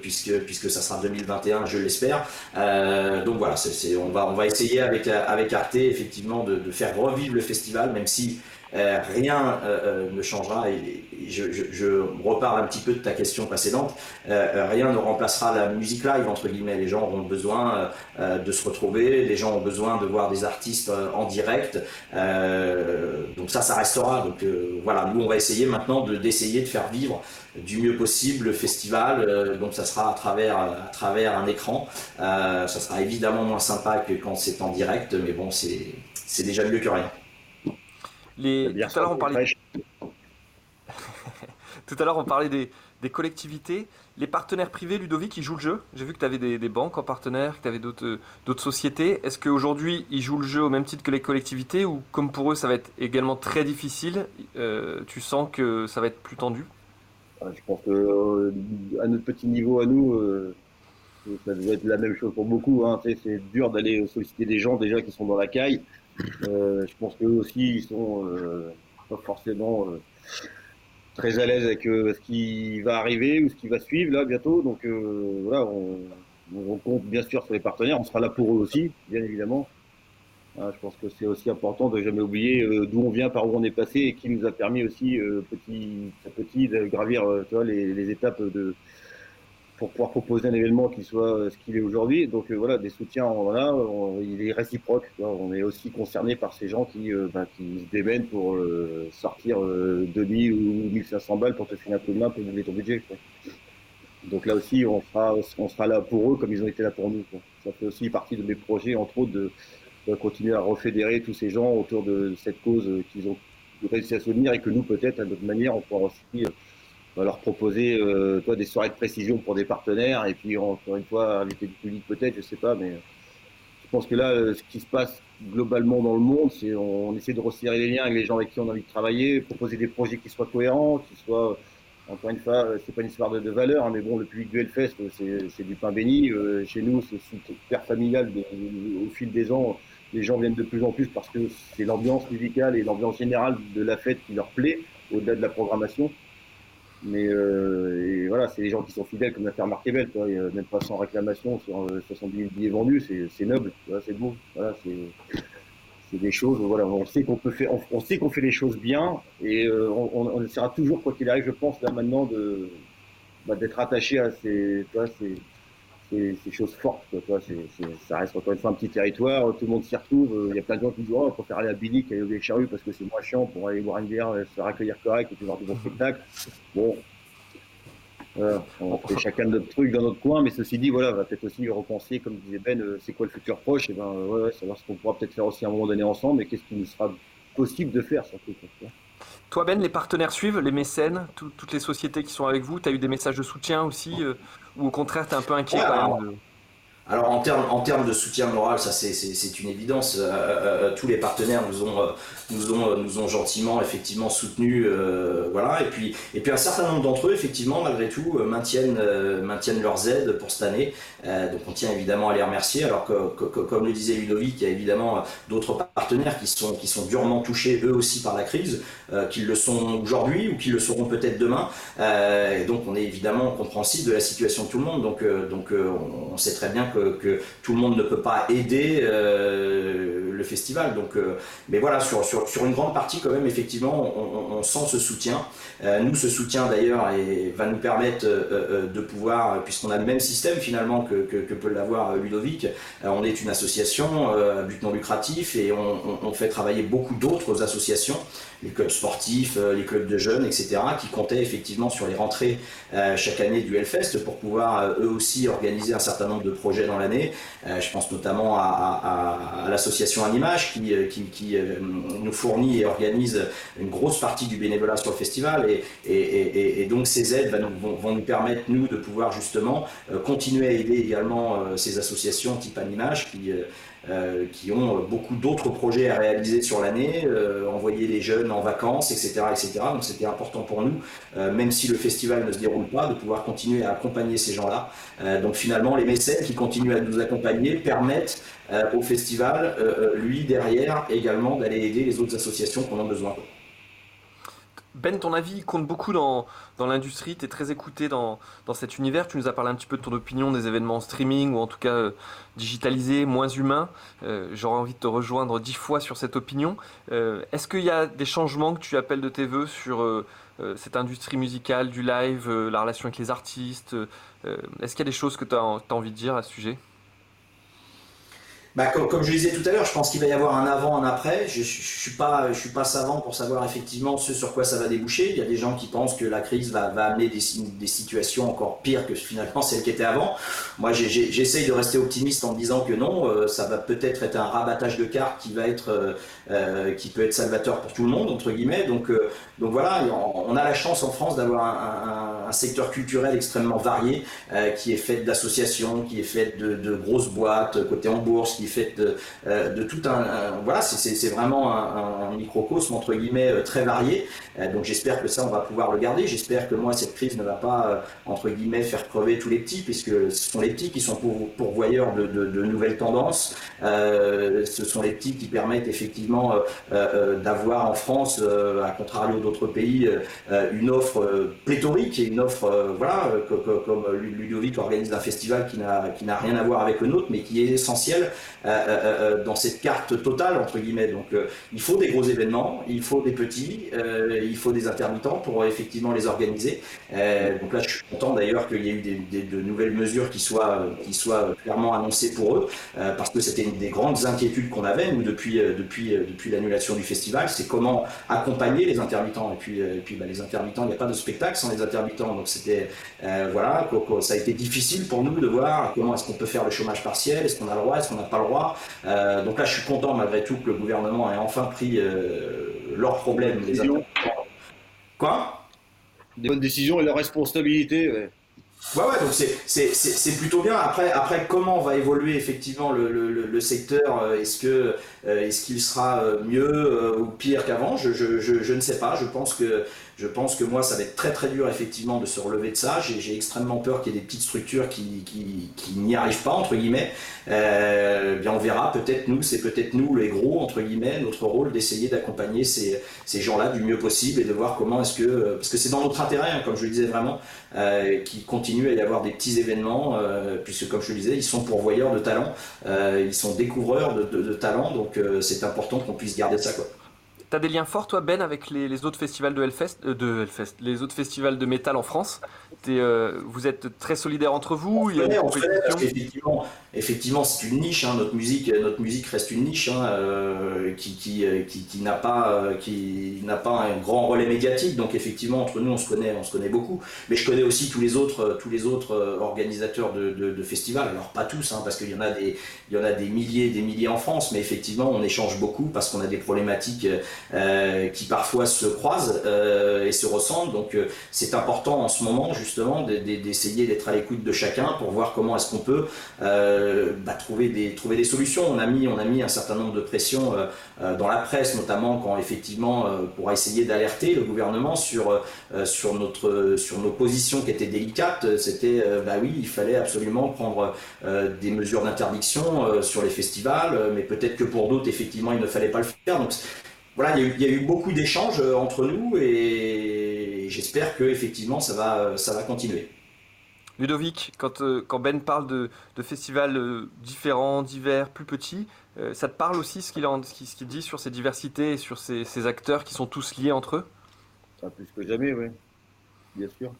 puisque, puisque ça sera 2021, je l'espère. donc voilà, c'est on, va, on va essayer avec, avec Arte, effectivement, de faire revivre le festival, même si rien ne changera. Et, je, reparle un petit peu de ta question précédente. rien ne remplacera la musique live entre guillemets. Les gens ont besoin de se retrouver, les gens ont besoin de voir des artistes en direct. donc ça, ça restera. Donc voilà, nous on va essayer maintenant d'essayer de faire vivre du mieux possible le festival. Euh, donc ça sera à travers, à travers un écran. Euh, ça sera évidemment moins sympa que quand c'est en direct, mais bon, c'est déjà mieux que rien. Les... Tout à l'heure, on parlait... Tout à l'heure, on parlait des, des, collectivités. Les partenaires privés, Ludovic, ils jouent le jeu. J'ai vu que tu avais des, des, banques en partenaire, que tu avais d'autres sociétés. Est-ce qu'aujourd'hui, ils jouent le jeu au même titre que les collectivités ou comme pour eux, ça va être également très difficile, euh, tu sens que ça va être plus tendu? Je pense que euh, à notre petit niveau, à nous, euh, ça doit être la même chose pour beaucoup. Hein. C'est dur d'aller solliciter des gens déjà qui sont dans la caille. Euh, je pense qu'eux aussi, ils sont pas forcément très à l'aise avec ce qui va arriver ou ce qui va suivre là bientôt. Donc voilà, on, on, compte bien sûr sur les partenaires. On sera là pour eux aussi, bien évidemment. Ah, je pense que c'est aussi important de jamais oublier euh, d'où on vient, par où on est passé et qui nous a permis aussi euh, petit à petit de gravir euh, tu vois, les, les, étapes de, pour pouvoir proposer un événement qui soit ce qu'il est aujourd'hui. Donc voilà, des soutiens, voilà, il est réciproque. On est aussi concerné par ces gens qui, bah, qui se démènent pour sortir 2000 ou 1500 balles pour te filer un coup de main pour doubler ton budget. Donc là aussi, on sera, on sera là pour eux comme ils ont été là pour nous. Ça fait aussi partie de mes projets, entre autres, de continuer à refédérer tous ces gens autour de cette cause qu'ils ont réussi à soutenir et que nous, peut-être, à notre manière, on pourra aussi euh, leur proposer euh, toi, des soirées de précision pour des partenaires et puis, encore une fois, inviter du public peut-être, je sais pas, mais je pense que là, euh, ce qui se passe globalement dans le monde, c'est on, essaie de resserrer les liens avec les gens avec qui on a envie de travailler, proposer des projets qui soient cohérents, qui soient encore une fois, c'est pas une histoire de, de valeur, hein, mais bon, le public du Hellfest, c'est du pain béni. chez nous, c'est super familial au fil des ans les gens viennent de plus en plus parce que c'est l'ambiance musicale et l'ambiance générale de la fête qui leur plaît, au-delà de la programmation. Mais euh, voilà, c'est les gens qui sont fidèles comme l'affaire Marquebel, même pas sans réclamation sur 70 euh, 000 billets vendus, c'est noble, c'est beau. Voilà, c'est des choses, voilà, on sait qu'on peut faire, on, sait qu'on fait les choses bien et euh, on, on, essaiera toujours, quoi qu'il arrive, je pense, là maintenant, de bah, d'être attaché à ces, ces, ces, choses fortes. Quoi, ça reste encore une fois un petit territoire, tout le monde s'y retrouve. Il y a plein de gens qui disent Oh, on préfère aller à Billy au Vieilles Charrues parce que c'est moins chiant pour aller boire une bière, se faire accueillir correct et puis voir du bon spectacle. Bon, on fait chacun notre truc dans notre coin, mais ceci dit, voilà, on va peut-être aussi repenser, comme disait Ben, euh, c'est quoi le futur proche? Et ben, ouais, savoir ce qu'on pourra peut-être faire aussi à un moment donné ensemble et qu'est-ce qui nous sera possible de faire surtout. Toi Ben, les partenaires suivent, les mécènes, toutes les sociétés qui sont avec vous, tu as eu des messages de soutien aussi euh, ou au contraire, tu es un peu inquiet quand même alors en termes en de soutien moral, ça c'est une évidence. Euh, euh, tous les partenaires nous ont nous ont nous ont gentiment effectivement soutenus, voilà. Et puis et puis un certain nombre d'entre eux effectivement malgré tout maintiennent maintiennent leurs aides pour cette année. donc on tient évidemment à les remercier. Alors que, comme le disait Ludovic, il y a évidemment d'autres partenaires qui sont qui sont durement touchés eux aussi par la crise. Euh, qu'ils le sont aujourd'hui ou qu'ils le seront peut-être demain. Euh, et donc on est évidemment compréhensible de la situation de tout le monde. Donc, euh, on sait très bien que, tout le monde ne peut pas aider le festival. Donc, mais voilà, sur, sur, une grande partie quand même, effectivement, on, sent ce soutien. nous, ce soutien d'ailleurs va nous permettre de pouvoir, puisqu'on a le même système finalement que, peut l'avoir Ludovic, on est une association à but non lucratif et on, fait travailler beaucoup d'autres associations sportifs, euh, les clubs de jeunes, etc., qui comptaient effectivement sur les rentrées euh, chaque année du Hellfest pour pouvoir euh, eux aussi organiser un certain nombre de projets dans l'année. je pense notamment à, l'association Animage qui, nous fournit et organise une grosse partie du bénévolat sur le festival et, donc ces aides nous, vont, nous permettre nous de pouvoir justement continuer à aider également ces associations type Animage qui euh, qui ont beaucoup d'autres projets à réaliser sur l'année, euh, envoyer les jeunes en vacances, etc. etc. Donc c'était important pour nous, euh, même si le festival ne se déroule pas, de pouvoir continuer à accompagner ces gens-là. donc finalement, les mécènes qui continuent à nous accompagner permettent au festival, lui derrière également, d'aller aider les autres associations qu'on a besoin. Ben, ton avis compte beaucoup dans, l'industrie, tu es très écouté dans, cet univers. Tu nous as parlé un petit peu de ton opinion des événements en streaming ou en tout cas euh, digitalisés, moins humains. Euh, j'aurais envie de te rejoindre dix fois sur cette opinion. Euh, est-ce qu'il y a des changements que tu appelles de tes voeux sur cette industrie musicale, du live, la relation avec les artistes Est-ce qu'il y a des choses que tu as envie de dire à ce sujet? Bah, comme, je le disais tout à l'heure, je pense qu'il va y avoir un avant, un après. Je, ne suis pas, savant pour savoir effectivement ce sur quoi ça va déboucher. Il y a des gens qui pensent que la crise va, amener des, situations encore pires que finalement celles qui étaient avant. Moi, j'essaye de rester optimiste en me disant que non, euh, ça va peut-être être un rabattage de cartes euh, euh, qui peut être salvateur pour tout le monde entre guillemets. Donc, voilà, on a la chance en France d'avoir un, un, secteur culturel extrêmement varié, qui est fait d'associations, qui est fait de, de grosses boîtes côté en bourse qui est euh, de tout un, voilà, c'est vraiment un, microcosme entre guillemets euh, très varié. Euh, donc j'espère que ça, on va pouvoir le garder. J'espère que moi, cette crise ne va pas entre guillemets faire crever tous les petits, puisque ce sont les petits qui sont pourvoyeurs de, de, nouvelles tendances. ce sont les petits qui permettent effectivement d'avoir en France, à contrario d'autres pays, une offre pléthorique et une offre, voilà, comme, Ludovic organise un festival qui n'a rien à voir avec le nôtre, mais qui est essentiel dans cette carte totale entre guillemets. Donc il faut des gros événements, il faut des petits, il faut des intermittents pour effectivement les organiser. donc là, je suis content d'ailleurs qu'il y ait eu de nouvelles mesures qui soient, clairement annoncées pour eux, parce que c'était une des grandes inquiétudes qu'on avait nous depuis, l'annulation du festival, c'est comment accompagner les intermittents. Et puis, et puis bah, les intermittents, il n'y a pas de spectacle sans les intermittents, donc c'était voilà, ça a été difficile pour nous de voir comment est-ce qu'on peut faire le chômage partiel, est-ce qu'on a le droit, est-ce qu'on n'a pas le droit. Euh, donc là, je suis content malgré tout que le gouvernement ait enfin pris euh, leurs problèmes. Des Quoi? Des bonnes décisions et leurs responsabilités. Ouais. Ouais, ouais, donc c'est plutôt bien. Après, après, comment va évoluer effectivement le, le, secteur euh, Est-ce que est-ce qu'il sera mieux ou pire qu'avant? Je, je, je, ne sais pas. Je pense que je pense que moi, ça va être très très dur effectivement de se relever de ça. J'ai extrêmement peur qu'il y ait des petites structures qui, qui, n'y arrivent pas, entre guillemets. Euh, bien, on verra. Peut-être nous, c'est peut-être nous, les gros, entre guillemets, notre rôle d'essayer d'accompagner ces, ces gens-là du mieux possible et de voir comment est-ce que. Parce que c'est dans notre intérêt, hein, comme je le disais vraiment, euh, qu'il continue à y avoir des petits événements, euh, puisque comme je le disais, ils sont pourvoyeurs de talents, euh, ils sont découvreurs de, de, de talents, donc euh, c'est important qu'on puisse garder ça. Quoi. T'as des liens forts, toi, Ben, avec les, autres festivals de Hellfest, euh, de Hellfest, les autres festivals de métal en France? Euh, vous êtes très solidaires entre vous. il y a effectivement, effectivement, c'est une niche. Hein, notre musique, notre musique reste une niche hein, euh, qui, qui, qui, qui n'a pas, qui n'a pas un grand relais médiatique. Donc effectivement, entre nous, on se connaît, on se connaît beaucoup. Mais je connais aussi tous les autres, tous les autres organisateurs de, de, festivals. Alors pas tous, hein, parce qu'il y en a des, il y en a des milliers, des milliers en France. Mais effectivement, on échange beaucoup parce qu'on a des problématiques. Euh, qui parfois se croisent euh, et se ressemblent. Donc euh, c'est important en ce moment justement d'essayer d'être à l'écoute de chacun pour voir comment est-ce qu'on peut bah, trouver, des, trouver des solutions. On a mis, on a mis un certain nombre de pressions dans la presse, notamment quand effectivement pour essayer d'alerter le gouvernement sur, sur, notre, sur nos positions qui étaient délicates. C'était bah oui, il fallait absolument prendre des mesures d'interdiction sur les festivals, mais peut-être que pour d'autres effectivement il ne fallait pas le faire. Donc voilà, il y, a eu, beaucoup d'échanges euh, entre nous et j'espère que effectivement ça va, ça va continuer. Ludovic, quand, euh, quand Ben parle de, festivals euh, différents, divers, plus petits, ça te parle aussi ce qu'il dit sur ces diversités et sur ces, acteurs qui sont tous liés entre eux? Ça, Plus que jamais, oui. Bien sûr.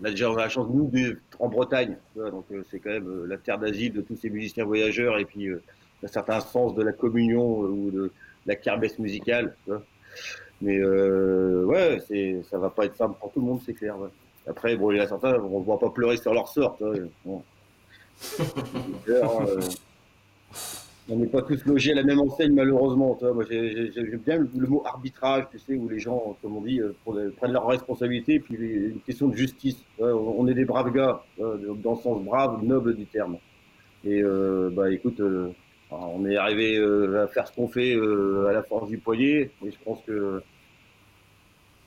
Là, déjà, on a la chance, nous, d'être en Bretagne. Donc, c'est quand même la terre d'asile de tous ces musiciens voyageurs et puis un certain sens de la communion ou de, la kermesse musicale. Mais euh, ouais, c'est, ça va pas être simple pour tout le monde, c'est clair. Après, bon, il y a certains, on ne voit pas pleurer sur leur sort. Bon. Euh, on n'est pas tous logés à la même enseigne, malheureusement. Moi, j'aime bien le, mot arbitrage, tu sais, où les gens, comme on dit, euh, prennent leurs responsabilités, puis une question de justice. On est des braves gars, dans le sens brave, noble du terme. Et bah, écoute, on est arrivé euh, à faire ce qu'on fait euh, à la force du poignet, mais je pense que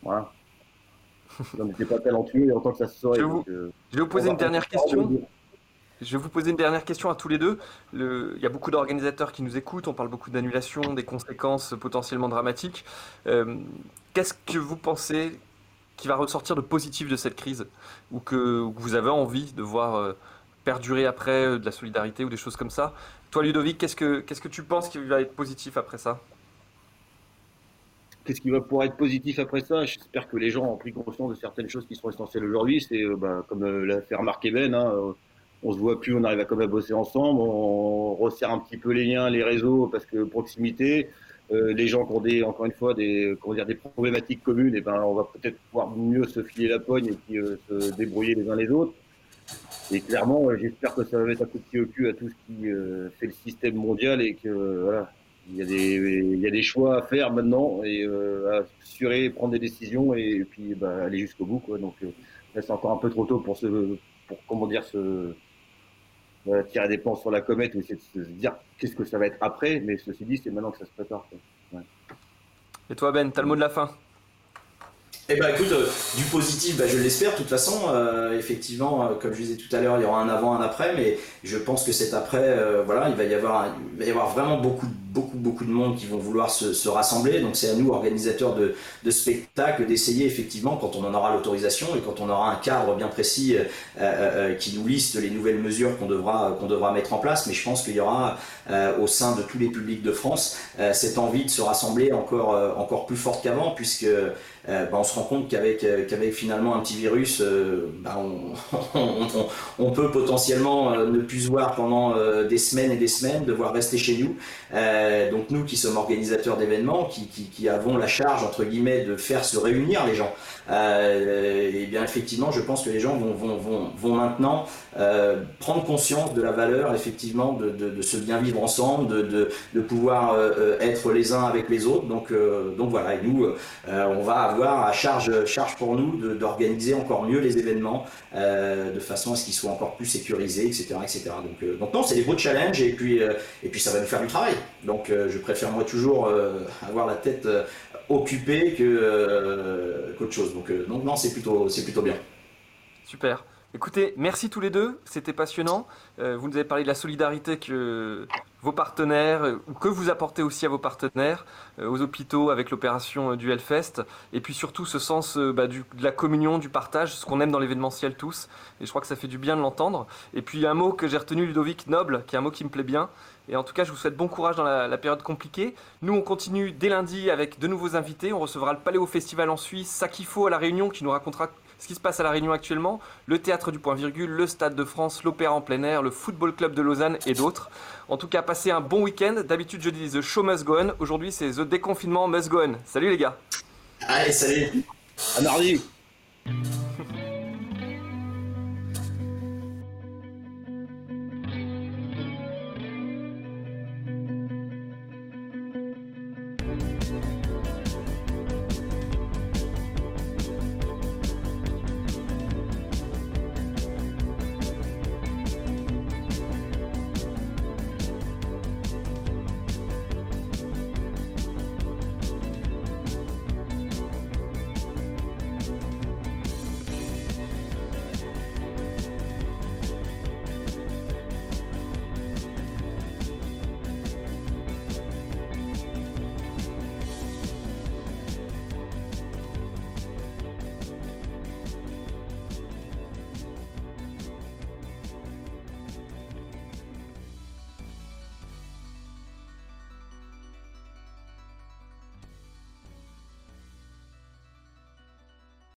voilà. On n'était pas talentueux en tant que ça se saurait. Je vais vous, euh, je vais vous poser une dernière question. Je vais vous poser une dernière question à tous les deux. il y a beaucoup d'organisateurs qui nous écoutent, on parle beaucoup d'annulation, des conséquences potentiellement dramatiques. Qu'est-ce que vous pensez qui va ressortir de positif de cette crise ou que, vous avez envie de voir perdurer après de la solidarité ou des choses comme ça Toi Ludovic, qu'est-ce que, qu'est-ce que tu penses qui va être positif après ça? Qu'est-ce qui va pouvoir être positif après ça? J'espère que les gens ont pris conscience de certaines choses qui sont essentielles aujourd'hui. C'est bah, comme l'a fait remarquer Ben, hein, on se voit plus, on arrive à comme à bosser ensemble, on resserre un petit peu les liens, les réseaux, parce que proximité, euh, les gens qui ont des, encore une fois, des, comment dire, des problématiques communes, et eh ben, on va peut-être pouvoir mieux se filer la pogne et puis euh, se débrouiller les uns les autres. Et clairement, j'espère que ça va mettre un coup de pied au cul à tout ce qui euh, fait le système mondial et que voilà, il y a des, choix à faire maintenant et à assurer, prendre des décisions et, puis bah, aller jusqu'au bout, quoi. Donc là, c'est encore un peu trop tôt pour se, pour comment dire, se tirer des plans sur la comète ou essayer de se dire qu'est-ce que ça va être après. Mais ceci dit, c'est maintenant que ça se prépare. Et toi, Ben, t'as le mot de la fin? Eh ben écoute, euh, du positif, bah, je l'espère. De toute façon, euh, effectivement, euh, comme je disais tout à l'heure, il y aura un avant, un après, mais je pense que cet après, voilà, il va y avoir, il va y avoir vraiment beaucoup, beaucoup, beaucoup de monde qui vont vouloir se, rassembler. Donc c'est à nous, organisateurs de, de spectacles, d'essayer effectivement, quand on en aura l'autorisation et quand on aura un cadre bien précis qui nous liste les nouvelles mesures qu'on devra, qu'on devra mettre en place. Mais je pense qu'il y aura au sein de tous les publics de France cette envie de se rassembler encore, encore plus forte qu'avant, puisque euh, bah, on se rend compte qu'avec euh, qu'avec finalement un petit virus, euh, bah, on, peut potentiellement ne plus se voir pendant des semaines et des semaines, devoir rester chez nous. Donc nous qui sommes organisateurs d'événements, qui, qui, avons la charge entre guillemets de faire se réunir les gens, et bien effectivement, je pense que les gens vont, vont, vont, vont maintenant prendre conscience de la valeur effectivement de, de, de bien vivre ensemble, de, de pouvoir être les uns avec les autres. Donc, donc voilà, et nous, on va avoir à charge, charge pour nous d'organiser encore mieux les événements euh, de façon à ce qu'ils soient encore plus sécurisés, etc. etc. Donc, euh, donc non, c'est des beaux challenges et puis, euh, et puis ça va nous faire du travail. Donc je préfère moi toujours avoir la tête occupée qu'autre chose. Donc, donc non, c'est plutôt, plutôt bien. Super. Écoutez, merci tous les deux, c'était passionnant. vous nous avez parlé de la solidarité que vos partenaires, euh, ou que vous apportez aussi à vos partenaires, euh, aux hôpitaux avec l'opération euh, du Hellfest, et puis surtout ce sens bah, de la communion, du partage, ce qu'on aime dans l'événementiel tous, et je crois que ça fait du bien de l'entendre. Et puis un mot que j'ai retenu, Ludovic, noble, qui est un mot qui me plaît bien, et en tout cas je vous souhaite bon courage dans la, période compliquée. Nous on continue dès lundi avec de nouveaux invités, on recevra le Paléo Festival en Suisse, Sakifo à La Réunion qui nous racontera ce qui se passe à La Réunion actuellement, le théâtre du point virgule, le Stade de France, l'Opéra en plein air, le Football Club de Lausanne et d'autres. En tout cas, passez un bon week-end. D'habitude, je dis The Show Must Go On. Aujourd'hui, c'est The Déconfinement Must Go On. Salut les gars. Allez, salut. À mardi.